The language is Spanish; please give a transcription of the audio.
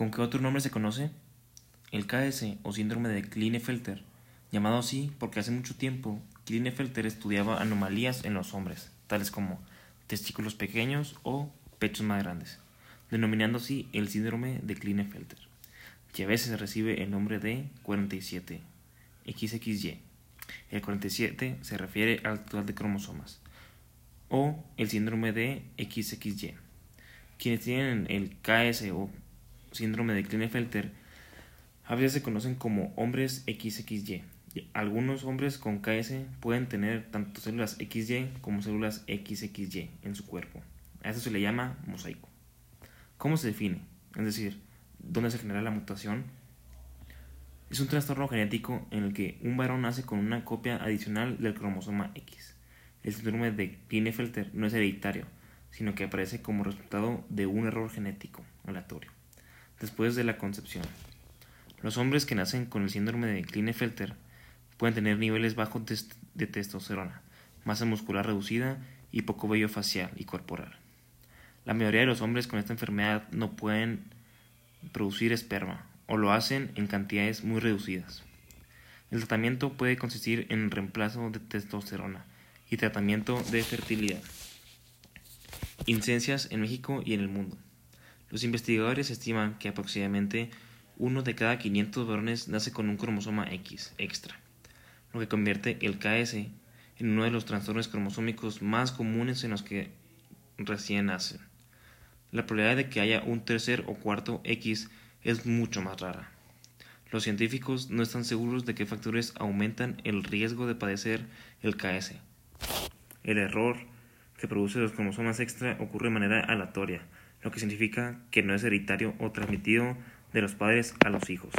¿Con qué otro nombre se conoce? El KS o síndrome de Klinefelter, llamado así porque hace mucho tiempo Klinefelter estudiaba anomalías en los hombres, tales como testículos pequeños o pechos más grandes, denominando así el síndrome de Klinefelter. Y a veces recibe el nombre de 47, XXY. El 47 se refiere al total de cromosomas, o el síndrome de XXY. Quienes tienen el KS o síndrome de Klinefelter a veces se conocen como hombres XXY. Algunos hombres con KS pueden tener tanto células XY como células XXY en su cuerpo. A eso se le llama mosaico. ¿Cómo se define? Es decir, ¿dónde se genera la mutación? Es un trastorno genético en el que un varón nace con una copia adicional del cromosoma X. El síndrome de Klinefelter no es hereditario, sino que aparece como resultado de un error genético aleatorio después de la concepción. Los hombres que nacen con el síndrome de Klinefelter pueden tener niveles bajos de testosterona, masa muscular reducida y poco vello facial y corporal. La mayoría de los hombres con esta enfermedad no pueden producir esperma o lo hacen en cantidades muy reducidas. El tratamiento puede consistir en reemplazo de testosterona y tratamiento de fertilidad. Incidencias en México y en el mundo. Los investigadores estiman que aproximadamente uno de cada 500 varones nace con un cromosoma X extra, lo que convierte el KS en uno de los trastornos cromosómicos más comunes en los que recién nacen. La probabilidad de que haya un tercer o cuarto X es mucho más rara. Los científicos no están seguros de qué factores aumentan el riesgo de padecer el KS. El error que produce los cromosomas extra ocurre de manera aleatoria, lo que significa que no es hereditario o transmitido de los padres a los hijos.